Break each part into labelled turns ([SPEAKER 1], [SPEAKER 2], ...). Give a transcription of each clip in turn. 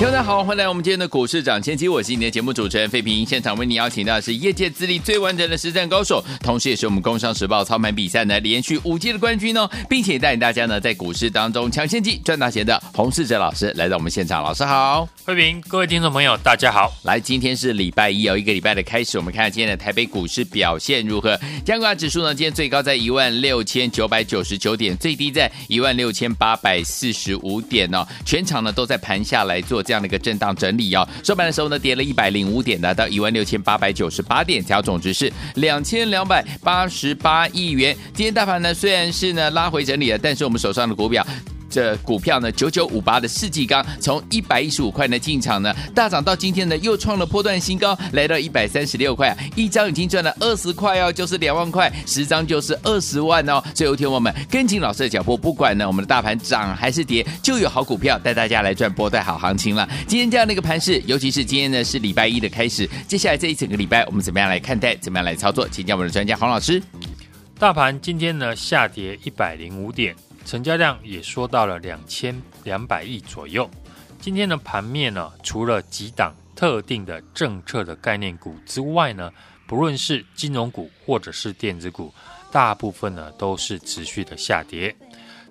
[SPEAKER 1] 听众大家好，欢迎来我们今天的股市涨先机，我是你的节目主持人费平。现场为你邀请到的是业界资历最完整的实战高手，同时也是我们工商时报操盘比赛呢连续五届的冠军哦，并且带领大家呢在股市当中抢先机赚大钱的洪世哲老师来到我们现场，老师好，
[SPEAKER 2] 费平，各位听众朋友大家好。
[SPEAKER 1] 来，今天是礼拜一哦，一个礼拜的开始，我们看看今天的台北股市表现如何？加权指数呢，今天最高在一万六千九百九十九点，最低在一万六千八百四十五点哦，全场呢都在盘下来做这样的一个震荡整理哦，收盘的时候呢，跌了一百零五点，来到一万六千八百九十八点，调总值是两千两百八十八亿元。今天大盘呢，虽然是呢拉回整理了，但是我们手上的股票。这股票呢，九九五八的世纪钢从一百一十五块呢进场呢，大涨到今天呢又创了波段新高，来到一百三十六块，一张已经赚了二十块哦，就是两万块，十张就是二十万哦。所以有天我们跟紧老师的脚步，不管呢我们的大盘涨还是跌，就有好股票带大家来赚波段好行情了。今天这样的一个盘势，尤其是今天呢是礼拜一的开始，接下来这一整个礼拜我们怎么样来看待，怎么样来操作？请教我们的专家黄老师。
[SPEAKER 2] 大盘今天呢下跌一百零五点。成交量也缩到了两千两百亿左右。今天的盘面呢，除了几档特定的政策的概念股之外呢，不论是金融股或者是电子股，大部分呢都是持续的下跌。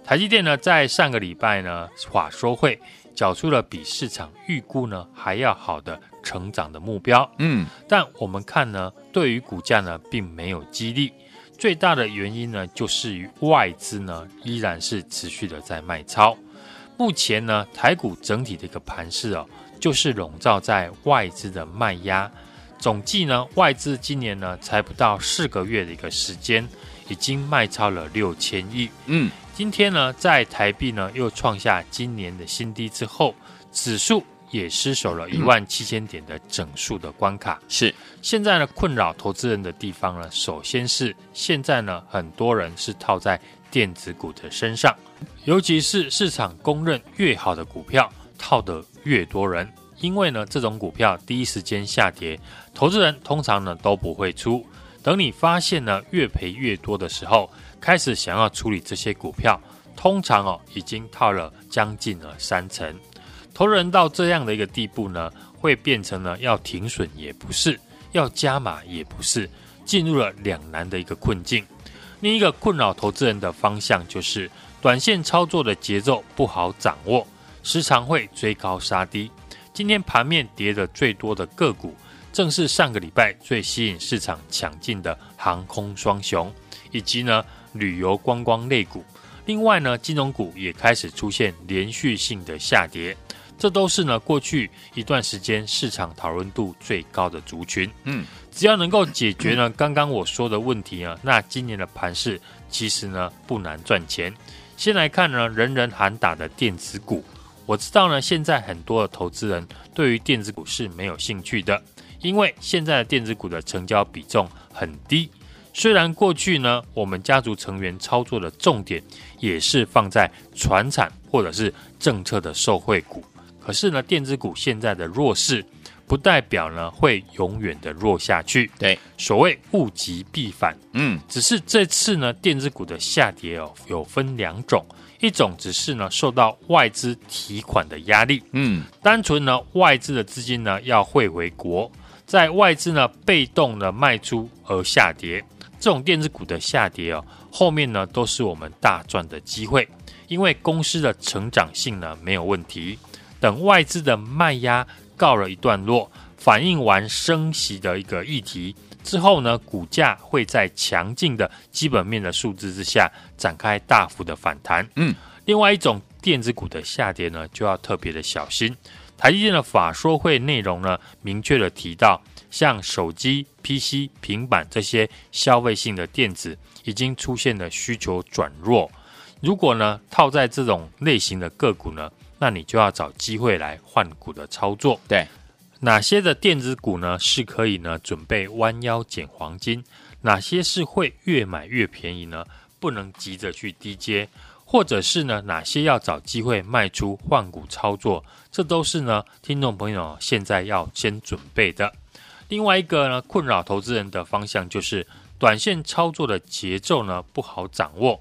[SPEAKER 2] 台积电呢，在上个礼拜呢法说会缴出了比市场预估呢还要好的成长的目标。
[SPEAKER 1] 嗯，
[SPEAKER 2] 但我们看呢，对于股价呢，并没有激励。最大的原因呢，就是于外资呢依然是持续的在卖超。目前呢，台股整体的一个盘势哦，就是笼罩在外资的卖压。总计呢，外资今年呢才不到四个月的一个时间，已经卖超了六千亿。
[SPEAKER 1] 嗯，
[SPEAKER 2] 今天呢，在台币呢又创下今年的新低之后，指数。也失守了一万七千点的整数的关卡。
[SPEAKER 1] 是
[SPEAKER 2] 现在呢，困扰投资人的地方呢，首先是现在呢，很多人是套在电子股的身上，尤其是市场公认越好的股票，套得越多人。因为呢，这种股票第一时间下跌，投资人通常呢都不会出。等你发现呢越赔越多的时候，开始想要处理这些股票，通常哦已经套了将近了三成。投资人到这样的一个地步呢，会变成呢要停损也不是，要加码也不是，进入了两难的一个困境。另一个困扰投资人的方向就是短线操作的节奏不好掌握，时常会追高杀低。今天盘面跌的最多的个股，正是上个礼拜最吸引市场抢进的航空双雄，以及呢旅游观光类股。另外呢，金融股也开始出现连续性的下跌。这都是呢，过去一段时间市场讨论度最高的族群。
[SPEAKER 1] 嗯，
[SPEAKER 2] 只要能够解决呢，刚刚我说的问题呢，那今年的盘市其实呢不难赚钱。先来看呢，人人喊打的电子股。我知道呢，现在很多的投资人对于电子股是没有兴趣的，因为现在的电子股的成交比重很低。虽然过去呢，我们家族成员操作的重点也是放在传产或者是政策的受惠股。可是呢，电子股现在的弱势，不代表呢会永远的弱下去。
[SPEAKER 1] 对，
[SPEAKER 2] 所谓物极必反，
[SPEAKER 1] 嗯，
[SPEAKER 2] 只是这次呢，电子股的下跌哦，有分两种，一种只是呢受到外资提款的压力，
[SPEAKER 1] 嗯，
[SPEAKER 2] 单纯呢外资的资金呢要汇回国，在外资呢被动的卖出而下跌，这种电子股的下跌哦，后面呢都是我们大赚的机会，因为公司的成长性呢没有问题。等外资的卖压告了一段落，反映完升息的一个议题之后呢，股价会在强劲的基本面的数字之下展开大幅的反弹。
[SPEAKER 1] 嗯，
[SPEAKER 2] 另外一种电子股的下跌呢，就要特别的小心。台积电的法说会内容呢，明确的提到，像手机、PC、平板这些消费性的电子已经出现了需求转弱。如果呢套在这种类型的个股呢，那你就要找机会来换股的操作。
[SPEAKER 1] 对，
[SPEAKER 2] 哪些的电子股呢是可以呢准备弯腰捡黄金？哪些是会越买越便宜呢？不能急着去低接，或者是呢，哪些要找机会卖出换股操作？这都是呢，听众朋友现在要先准备的。另外一个呢，困扰投资人的方向就是短线操作的节奏呢不好掌握，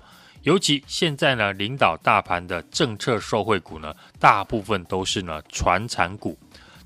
[SPEAKER 2] 尤其现在呢，领导大盘的政策受惠股呢，大部分都是呢传产股。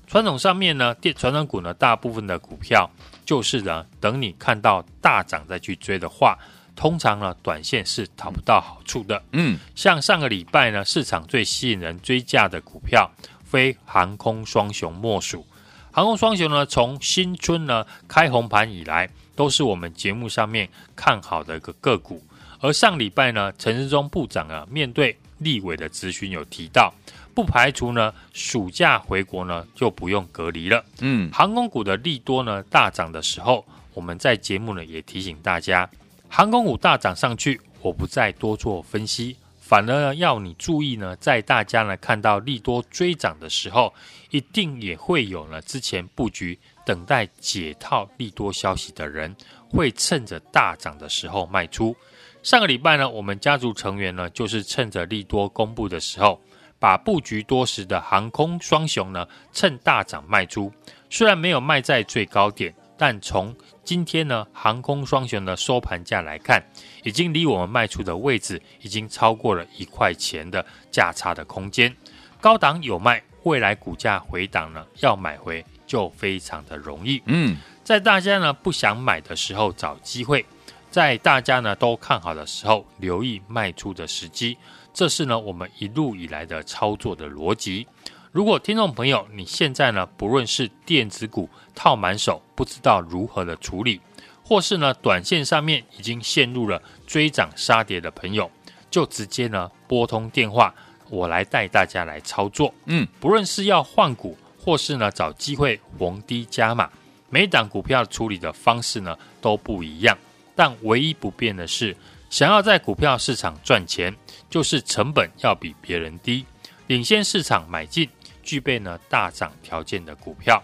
[SPEAKER 2] 传统上面呢，电传产股呢，大部分的股票就是呢，等你看到大涨再去追的话，通常呢，短线是讨不到好处的。
[SPEAKER 1] 嗯，
[SPEAKER 2] 像上个礼拜呢，市场最吸引人追价的股票，非航空双雄莫属。航空双雄呢，从新春呢开红盘以来，都是我们节目上面看好的一个个股。而上礼拜呢，陈时中部长啊，面对立委的咨询，有提到。不排除呢，暑假回国呢就不用隔离了。
[SPEAKER 1] 嗯，
[SPEAKER 2] 航空股的利多呢大涨的时候，我们在节目呢也提醒大家，航空股大涨上去，我不再多做分析，反而呢要你注意呢，在大家呢看到利多追涨的时候，一定也会有呢之前布局等待解套利多消息的人，会趁着大涨的时候卖出。上个礼拜呢，我们家族成员呢就是趁着利多公布的时候。把布局多时的航空双雄呢，趁大涨卖出。虽然没有卖在最高点，但从今天呢，航空双雄的收盘价来看，已经离我们卖出的位置已经超过了一块钱的价差的空间。高档有卖，未来股价回档呢，要买回就非常的容易。
[SPEAKER 1] 嗯，
[SPEAKER 2] 在大家呢不想买的时候找机会，在大家呢都看好的时候留意卖出的时机。这是呢，我们一路以来的操作的逻辑。如果听众朋友你现在呢，不论是电子股套满手，不知道如何的处理，或是呢，短线上面已经陷入了追涨杀跌的朋友，就直接呢拨通电话，我来带大家来操作。
[SPEAKER 1] 嗯，
[SPEAKER 2] 不论是要换股，或是呢找机会逢低加码，每档股票处理的方式呢都不一样，但唯一不变的是，想要在股票市场赚钱。就是成本要比别人低，领先市场买进，具备呢大涨条件的股票。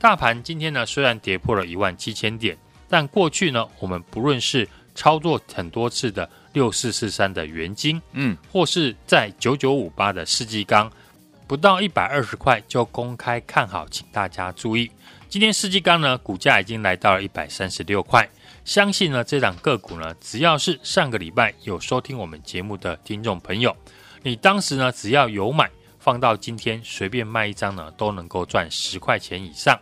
[SPEAKER 2] 大盘今天呢虽然跌破了一万七千点，但过去呢我们不论是操作很多次的六四四三的元金，
[SPEAKER 1] 嗯，
[SPEAKER 2] 或是在九九五八的世纪钢，不到一百二十块就公开看好，请大家注意，今天世纪钢呢股价已经来到了一百三十六块。相信呢，这档个股呢，只要是上个礼拜有收听我们节目的听众朋友，你当时呢，只要有买，放到今天随便卖一张呢，都能够赚十块钱以上。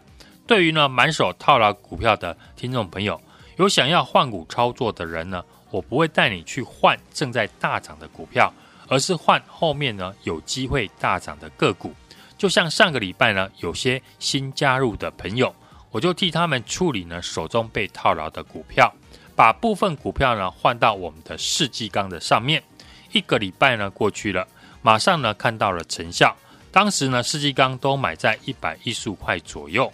[SPEAKER 2] 对于呢满手套牢股票的听众朋友，有想要换股操作的人呢，我不会带你去换正在大涨的股票，而是换后面呢有机会大涨的个股。就像上个礼拜呢，有些新加入的朋友。我就替他们处理呢手中被套牢的股票，把部分股票呢换到我们的世纪钢的上面。一个礼拜呢过去了，马上呢看到了成效。当时呢世纪钢都买在一百一十五块左右。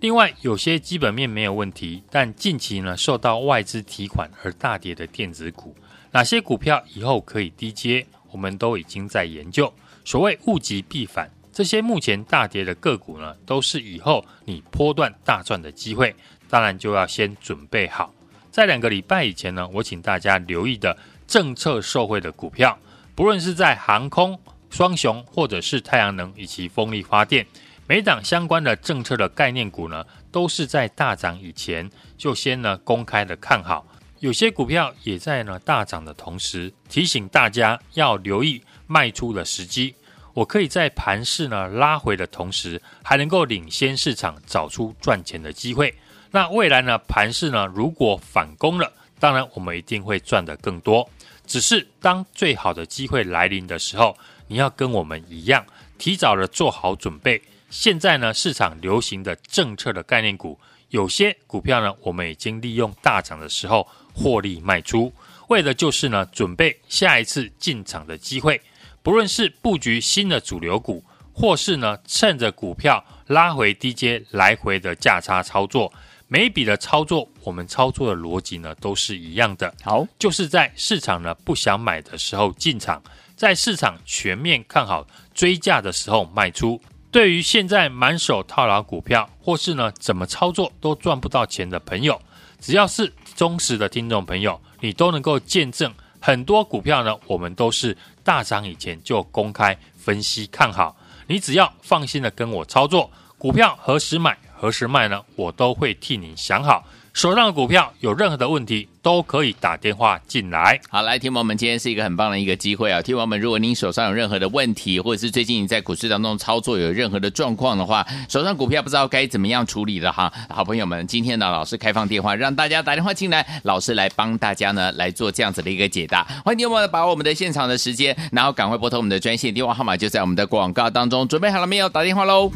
[SPEAKER 2] 另外有些基本面没有问题，但近期呢受到外资提款而大跌的电子股，哪些股票以后可以低接，我们都已经在研究。所谓物极必反。这些目前大跌的个股呢，都是以后你波段大赚的机会，当然就要先准备好。在两个礼拜以前呢，我请大家留意的政策受惠的股票，不论是在航空双雄，或者是太阳能以及风力发电，每档相关的政策的概念股呢，都是在大涨以前就先呢公开的看好。有些股票也在呢大涨的同时，提醒大家要留意卖出的时机。我可以在盘势呢拉回的同时，还能够领先市场，找出赚钱的机会。那未来呢盘势呢如果反攻了，当然我们一定会赚得更多。只是当最好的机会来临的时候，你要跟我们一样，提早的做好准备。现在呢市场流行的政策的概念股，有些股票呢我们已经利用大涨的时候获利卖出，为的就是呢准备下一次进场的机会。不论是布局新的主流股，或是呢趁着股票拉回低阶来回的价差操作，每一笔的操作，我们操作的逻辑呢都是一样的。
[SPEAKER 1] 好，
[SPEAKER 2] 就是在市场呢不想买的时候进场，在市场全面看好追价的时候卖出。对于现在满手套牢股票，或是呢怎么操作都赚不到钱的朋友，只要是忠实的听众朋友，你都能够见证很多股票呢，我们都是大涨以前就公开分析看好。你只要放心的跟我操作，股票何时买何时卖呢？我都会替你想好。手上的股票有任何的问题，都可以打电话进来。
[SPEAKER 1] 好，来，听友们，今天是一个很棒的一个机会啊！听友们，如果您手上有任何的问题，或者是最近你在股市当中操作有任何的状况的话，手上股票不知道该怎么样处理的哈，好朋友们，今天呢，老师开放电话，让大家打电话进来，老师来帮大家呢来做这样子的一个解答。欢迎听友们把我们的现场的时间，然后赶快拨通我们的专线电话号码，就在我们的广告当中。准备好了没有？打电话喽！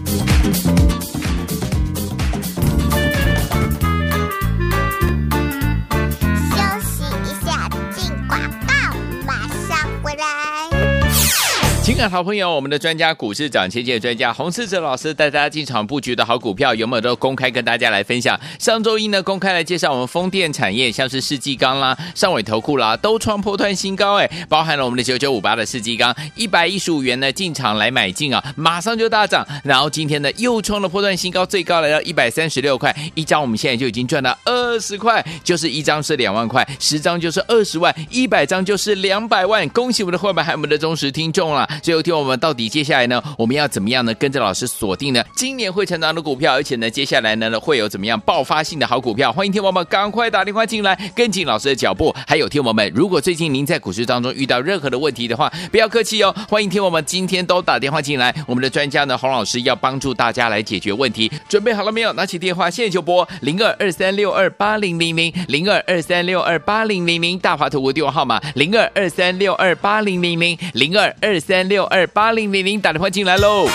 [SPEAKER 1] 亲爱的好朋友，我们的专家股市涨跌的专家洪世哲老师带大家进场布局的好股票，有没有都公开跟大家来分享？上周一呢，公开来介绍我们风电产业，像是世纪钢啦、上尾投顾啦，都创破断新高哎，包含了我们的九九五八的世纪钢，一百一十五元呢进场来买进啊，马上就大涨，然后今天呢又创了破断新高，最高来到一百三十六块一张，我们现在就已经赚了二十块，就是一张是两万块，十张就是二十万，一百张就是两百万，恭喜我们的会员还有我们的忠实听众啦。最后听我们到底接下来呢，我们要怎么样呢？跟着老师锁定呢，今年会成长的股票，而且呢，接下来呢会有怎么样爆发性的好股票？欢迎听我们赶快打电话进来，跟紧老师的脚步。还有听我们，如果最近您在股市当中遇到任何的问题的话，不要客气哦，欢迎听我们今天都打电话进来，我们的专家呢洪老师要帮助大家来解决问题。准备好了没有？拿起电话现在就拨零二二三六二八零零零零二二三六二八零零零大华投顾电话号码零二二三六二八零零零零二二三六二八零零零打电话进来喽。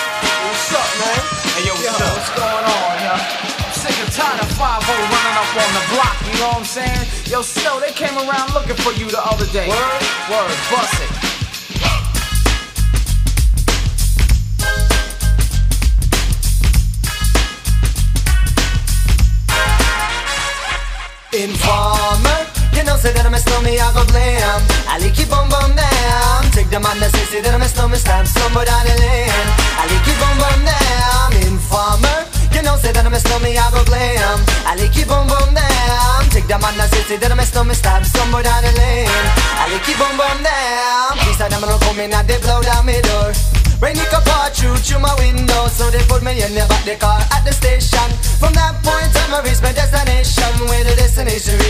[SPEAKER 3] say that I'm a stormy, I go blam. I like it bum bum down Take the man that says that I'm a stormy, stab somebody down the lane I like it bum bum down Informer, you know say that I'm a stormy, I go blam. I like it bum bum down Take the man that says that I'm a stormy, stab somebody down the lane I like it bum bum down These are the men who come in and they blow down my door. Rainy, it could through, my window. So they put me in the back of the car at the station. From that point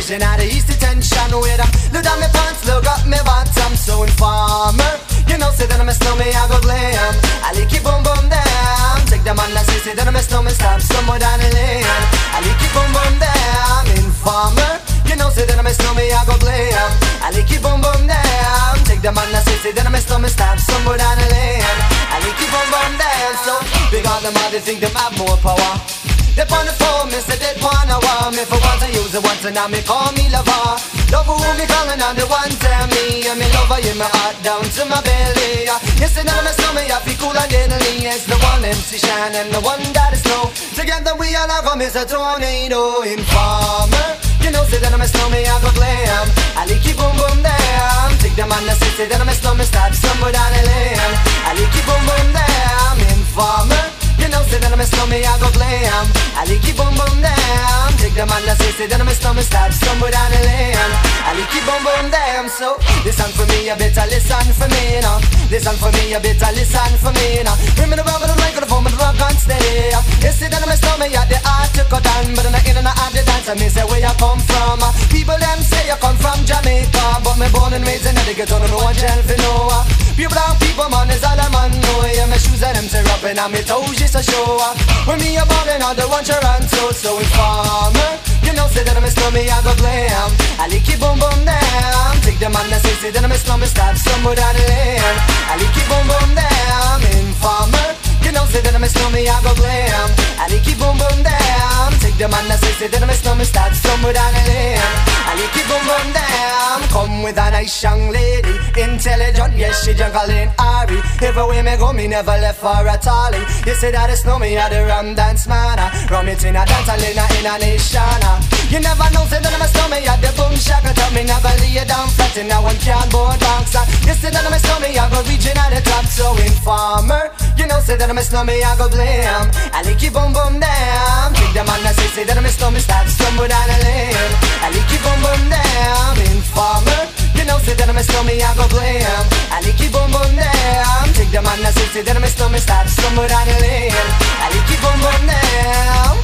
[SPEAKER 3] Vision of the east attention. With up, look down my pants, look up my bottom So informer, you know say that I'm a snowman, I go glam. I like it boom boom down Take them on, I say, say that I'm a snowman Stop somewhere down the lane. I like it boom boom down Informer, you know say that I'm a snowman, I go glam. I like it boom boom down Take them on, I say, say that I'm a snowman Stop somewhere down the lane. I like it boom boom down So big on them all, they think them have more power. They're on the phone, me say they wanna Call me for once, I use it once, and now me call me lover. Lover who be calling on the one, tell me. I'm in lover in my heart, down to my belly. Yes, and I'm a summer, I feel cool and deadly. It's the one MC Shine and the one that is snow. Together we are like a Mr. Tornado Informer. You know, say that I'm a snowman, I go glam. I like you boom boom damn. Take them on the city, that I'm a snowman, start somewhere down the lane. Say that my stomach starts somewhere down the lane I like it boom boom damn so Listen for me, you better listen for me now Listen for me, you better listen for me now Bring me the rubber, the like, the phone, the rock and stay. You say that my stomach, you the heart to cut down But in the inner, I the dance, I me say where you come from? People them say you come from Jamaica But me born and raised in the ghetto, no one jail for no Pure brown people, man, is all I'm on, know. Yeah, my shoes and them say rubbing, and my toes just a show. When me a ballin', all the one Toronto, so informer you know, say that I'm a stormy, I go blam. I like it boom boom down. Take the man that says say that I'm a stormy, stop somewhere down the lane. I like it boom boom down. Informer, you know, say that I'm a stormy, I go blam. I like it boom boom down. Take the man that says say that I'm a stormy, stop somewhere down the lane. I like it boom boom down come with a nice young lady. Intelligent, yes, she jungle in Ari. If me go, me never left for a tally. You say that it's no me, I the rum dance man. Rum it in a dance, in a, in a nation. You never know, say that I'm a stomach At the boom shaka tell me Never lay down flat in a one cardboard box You say that I'm a stomach I go reaching at the top So informer. You know, say that I'm a stomach I go blam, I like you boom boom down Take them on the say, say that I'm a stomach Start stumble down a lane. I like you boom boom down Informer. You know, say that I'm a stomach, I go blam, I like you boom boom down Take them on the say, say that I'm a stomach Start stumble down a lane. I like you boom boom down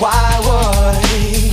[SPEAKER 3] Why would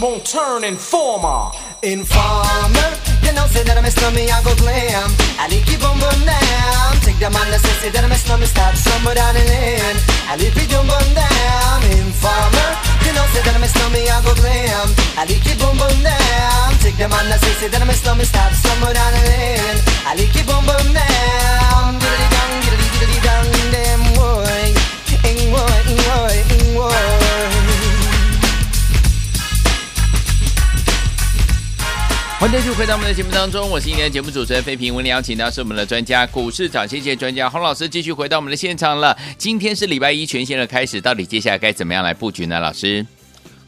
[SPEAKER 4] won't turn informer.
[SPEAKER 3] Informer, say that I'm no, snowman, I go glam. I need keep on burn down. Take the man that say that I'm no, snowman, stop somewhere down the lane I need be done burn down. Informer, you know say that I'm no, snowman, I go glam. I need keep on burn down. Take the man that say that I'm no, snowman, stop somewhere down the lane I need keep on burn down. Diddly dong, diddly diddly dong, damn boy Ing boy, ing boy, ing boy
[SPEAKER 1] 欢迎继续回到我们的节目当中，我是今天的节目主持人费平。我们邀请到是我们的专家股市涨先机专家洪老师，继续回到我们的现场了。今天是礼拜一全新的开始，到底接下来该怎么样来布局呢？老师，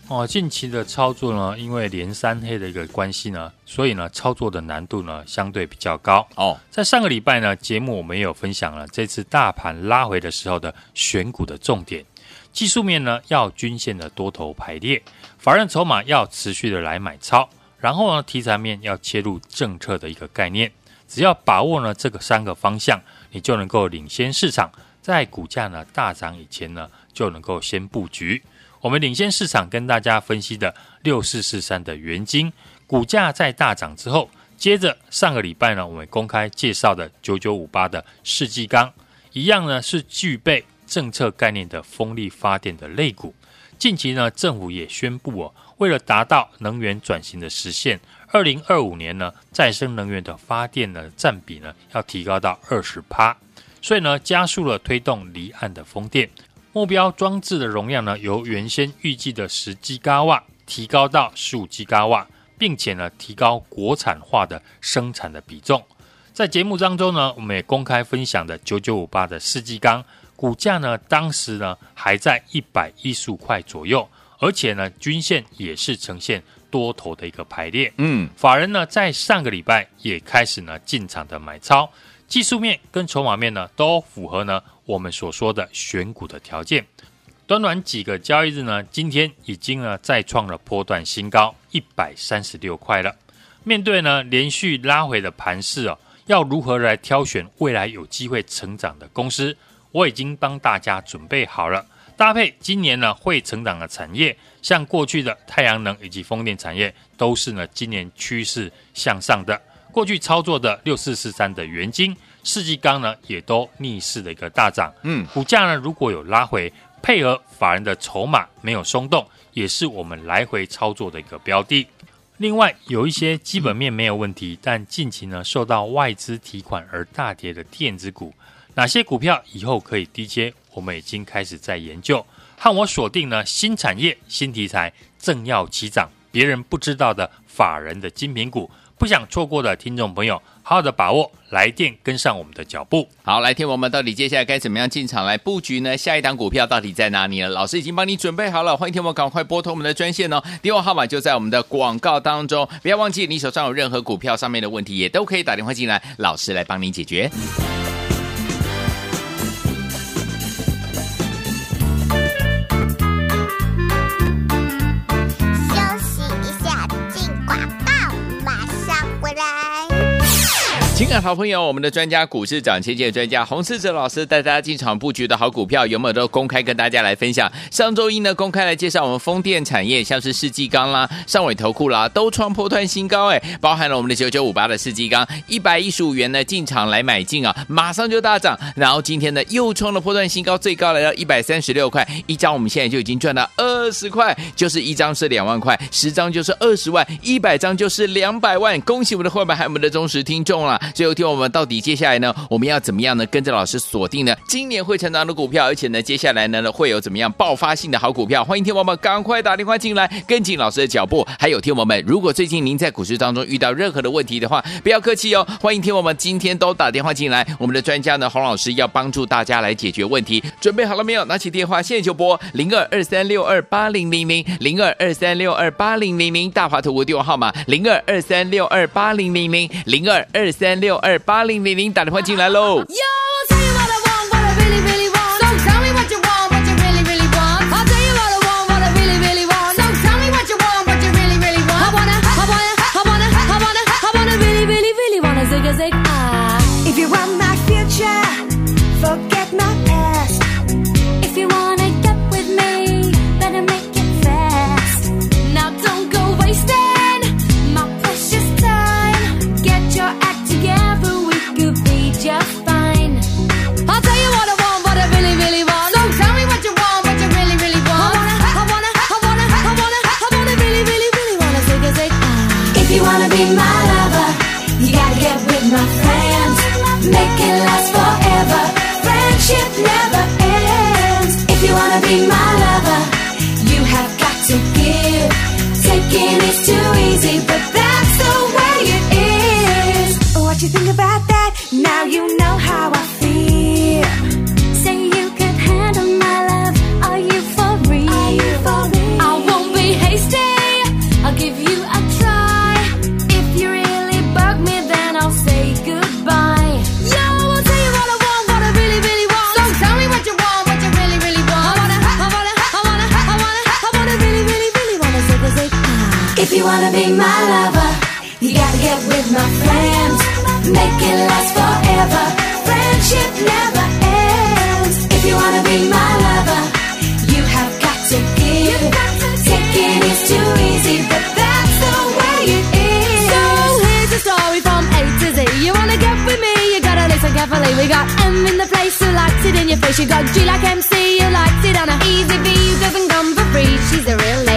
[SPEAKER 2] 哦，近期的操作呢，因为连三黑的一个关系呢，所以呢，操作的难度呢相对比较高。
[SPEAKER 1] 哦，
[SPEAKER 2] 在上个礼拜呢，节目我们也有分享了这次大盘拉回的时候的选股的重点，技术面呢要均线的多头排列，法人筹码要持续的来买超。然后呢，题材面要切入政策的一个概念，只要把握呢这个三个方向，你就能够领先市场，在股价呢大涨以前呢，就能够先布局。我们领先市场跟大家分析的六四四三的元晶，股价在大涨之后，接着上个礼拜呢，我们公开介绍的九九五八的世纪钢，一样呢是具备政策概念的风力发电的类股。近期呢，政府也宣布哦。为了达到能源转型的实现，二零二五年呢，再生能源的发电的占比呢，要提高到二十趴，所以呢，加速了推动离岸的风电目标装置的容量呢，由原先预计的十吉瓦提高到十五吉瓦，并且呢，提高国产化的生产的比重。在节目当中呢，我们也公开分享的九九五八的四季钢股价呢，当时呢还在一百一十五块左右。而且呢，均线也是呈现多头的一个排列。
[SPEAKER 1] 嗯，
[SPEAKER 2] 法人呢在上个礼拜也开始呢进场的买超，技术面跟筹码面呢都符合呢我们所说的选股的条件。短短几个交易日呢，今天已经呢再创了波段新高一百三十六块了。面对呢连续拉回的盘势哦，要如何来挑选未来有机会成长的公司？我已经帮大家准备好了。搭配今年呢会成长的产业，像过去的太阳能以及风电产业，都是呢今年趋势向上的。过去操作的六四四三的元金、世纪钢呢，也都逆势的一个大涨。
[SPEAKER 1] 嗯，
[SPEAKER 2] 股价呢如果有拉回，配合法人的筹码没有松动，也是我们来回操作的一个标的。另外有一些基本面没有问题，但近期呢受到外资提款而大跌的电子股，哪些股票以后可以低接？我们已经开始在研究，和我锁定了新产业、新题材正要起涨，别人不知道的法人的精品股，不想错过的听众朋友，好好的把握，来电跟上我们的脚步。
[SPEAKER 1] 好，来听我们到底接下来该怎么样进场来布局呢？下一档股票到底在哪里呢？老师已经帮你准备好了，欢迎听我们赶快拨通我们的专线哦，电话号码就在我们的广告当中，不要忘记，你手上有任何股票上面的问题，也都可以打电话进来，老师来帮你解决。的好朋友，我们的专家股市涨先机的专家洪世哲老师带大家进场布局的好股票，有没有都公开跟大家来分享？上周一呢，公开来介绍我们风电产业，像是世纪钢啦、上尾投库啦，都创破段新高哎，包含了我们的九九五八的世纪钢，一百一十五元呢进场来买进啊，马上就大涨，然后今天呢又创了破段新高，最高来到一百三十六块一张，我们现在就已经赚到二十块，就是一张是两万块，十张就是二十万，一百张就是两百万，恭喜我们的伙伴还有我们的忠实听众了。最后听我们到底接下来呢，我们要怎么样呢？跟着老师锁定呢今年会成长的股票，而且呢，接下来呢会有怎么样爆发性的好股票？欢迎听我们赶快打电话进来，跟紧老师的脚步。还有听我们，如果最近您在股市当中遇到任何的问题的话，不要客气哦，欢迎听我们今天都打电话进来，我们的专家呢洪老师要帮助大家来解决问题。准备好了没有？拿起电话现在就拨零二二三六二八零零零零二二三六二八零零零大华图的电话号码零二二三六二八零零零零二二三六二八零零零打电话进来喽。
[SPEAKER 5] forever. Friendship never ends. If you wanna be my lover, you have got to give. Taking is too easy, but that's the
[SPEAKER 6] way it is. So
[SPEAKER 5] here's a story from A to Z. You wanna get with me? You gotta listen carefully. We got M in the place who likes it in your face. You got G like MC, you likes it on a easy V. You doesn't come for free. She's a real.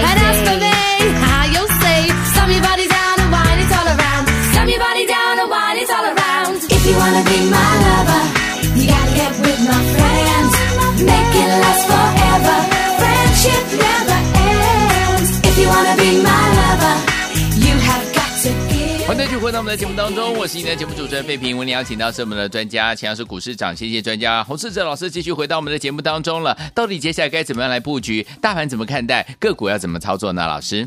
[SPEAKER 1] 继续回到我们的节目当中，我是你的节目主持人费平。为你邀请到是我们的专家，强势股市涨先机专家洪世哲老师，继续回到我们的节目当中了。到底接下来该怎么样来布局？大盘怎么看待？个股要怎么操作呢？老师，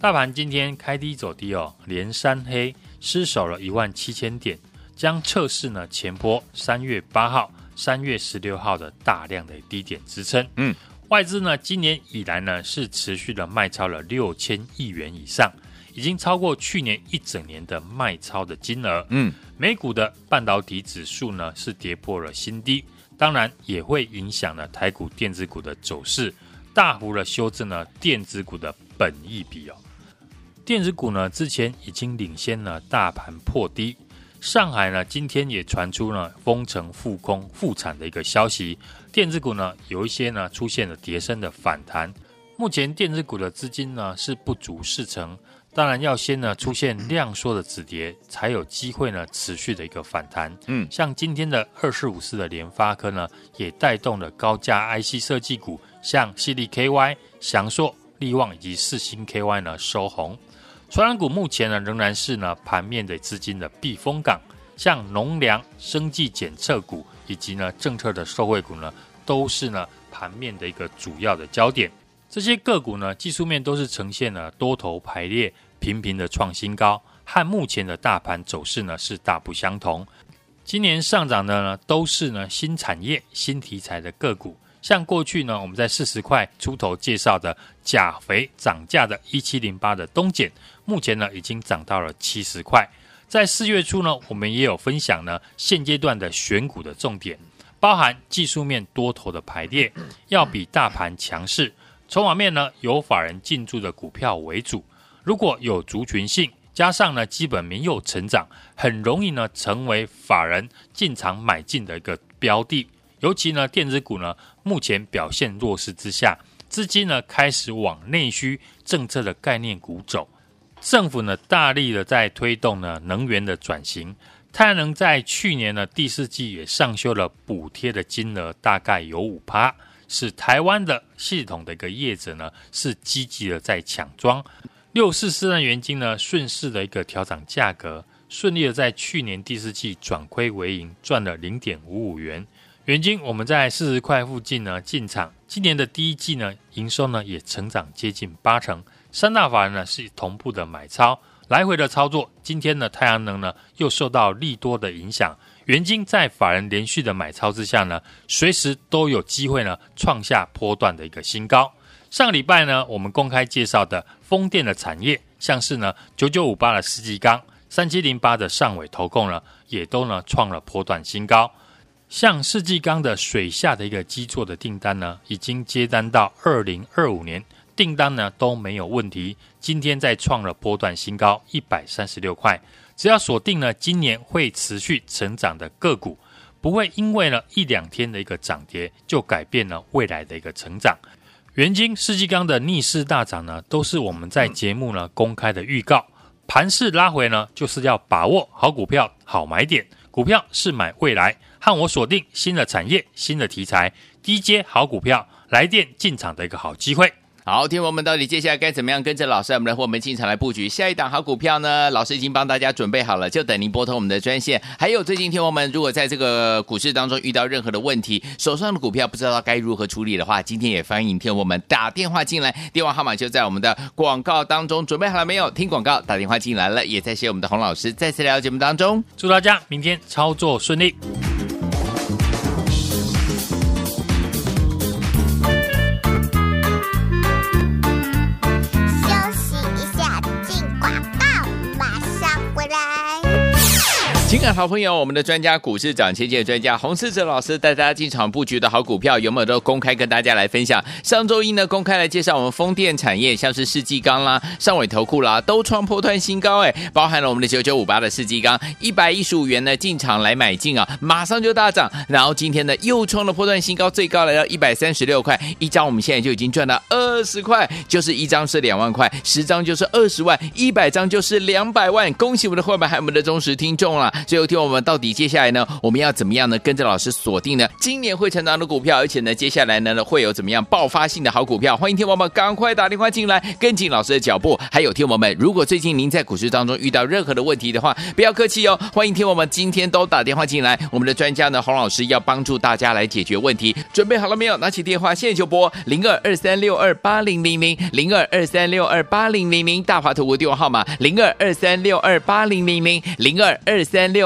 [SPEAKER 2] 大盘今天开低走低哦，连三黑，失守了一万七千点，将测试呢前波三月八号、三月十六号的大量的低点支撑。
[SPEAKER 1] 嗯，
[SPEAKER 2] 外资呢今年以来呢是持续的卖超了六千亿元以上。已经超过去年一整年的卖超的金额。
[SPEAKER 1] 嗯，
[SPEAKER 2] 美股的半导体指数呢是跌破了新低，当然也会影响了台股电子股的走势，大幅的修正了电子股的本益比哦。电子股呢之前已经领先了大盘破低，上海呢今天也传出了封城复工复产的一个消息，电子股呢有一些呢出现了跌升的反弹，目前电子股的资金呢是不足四成。当然要先呢出现量缩的止跌，才有机会呢持续的一个反弹。
[SPEAKER 1] 嗯，
[SPEAKER 2] 像今天的二四五四的联发科呢，也带动了高价 IC 设计股，像矽力 KY、翔硕、力旺以及四星 KY 呢收红。传染股目前呢仍然是呢盘面的资金的避风港，像农粮、生技检测股以及呢政策的受惠股呢，都是呢盘面的一个主要的焦点。这些个股呢技术面都是呈现了多头排列。频频的创新高，和目前的大盘走势呢是大不相同。今年上涨的呢都是呢新产业、新题材的个股，像过去呢我们在四十块出头介绍的钾肥涨价的一七零八的东碱，目前呢已经涨到了七十块。在四月初呢，我们也有分享呢现阶段的选股的重点，包含技术面多头的排列要比大盘强势，筹码面呢由法人进驻的股票为主。如果有族群性，加上呢基本面又成长，很容易呢成为法人进场买进的一个标的。尤其呢电子股呢目前表现弱势之下，资金呢开始往内需政策的概念股走。政府呢大力的在推动呢能源的转型，太阳能在去年呢第四季也上修了补贴的金额，大概有五趴，是台湾的系统的一个业者呢是积极的在抢装。六四四的元金呢顺势的一个调涨价格，顺利的在去年第四季转亏为盈，赚了零点五五元。元金我们在四十块附近呢进场，今年的第一季呢营收呢也成长接近八成，三大法人呢是同步的买超，来回的操作。今天呢太阳能呢又受到利多的影响，元金在法人连续的买超之下呢，随时都有机会呢创下波段的一个新高。上个礼拜呢我们公开介绍的风电的产业，像是呢九九五八的世纪钢、三七零八的上尾投控呢，也都呢创了波段新高。像世纪钢的水下的一个基座的订单呢，已经接单到二零二五年，订单呢都没有问题。今天再创了波段新高一百三十六块。只要锁定了今年会持续成长的个股，不会因为呢一两天的一个涨跌就改变了未来的一个成长。元晶、世纪钢的逆势大涨呢，都是我们在节目呢公开的预告。盘势拉回呢，就是要把握好股票、好买点。股票是买未来。和我锁定新的产业、新的题材、低阶好股票，来电进场的一个好机会。
[SPEAKER 1] 好，听我们到底接下来该怎么样跟着老师，我们来和我们进场来布局下一档好股票呢？老师已经帮大家准备好了，就等您拨通我们的专线。还有最近听我们如果在这个股市当中遇到任何的问题，手上的股票不知道该如何处理的话，今天也欢迎听我们打电话进来，电话号码就在我们的广告当中。准备好了没有？听广告打电话进来了，也在谢我们的洪老师再次来到节目当中，
[SPEAKER 2] 祝大家明天操作顺利。
[SPEAKER 1] 好朋友，我们的专家股市涨跌的专家洪世哲老师带大家进场布局的好股票，有没有都公开跟大家来分享？上周一呢，公开来介绍我们风电产业，像是世纪钢啦、上尾投库啦，都创破段新高，哎，包含了我们的九九五八的世纪钢，一百一十五元呢进场来买进啊，马上就大涨，然后今天呢又创了破段新高，最高来到一百三十六块一张，我们现在就已经赚了二十块，就是一张是两万块，十张就是二十万，一百张就是两百万，恭喜我们的会员还有我们的忠实听众啦！最后听我们到底接下来呢，我们要怎么样呢？跟着老师锁定呢，今年会成长的股票，而且呢，接下来呢会有怎么样爆发性的好股票？欢迎听友们赶快打电话进来，跟紧老师的脚步。还有听友们，如果最近您在股市当中遇到任何的问题的话，不要客气哦，欢迎听友们今天都打电话进来，我们的专家呢洪老师要帮助大家来解决问题。准备好了没有？拿起电话现在就拨零二二三六二八零零零零二二三六二八零零零大华投顾电话号码零二二三六二八零零零零二二三六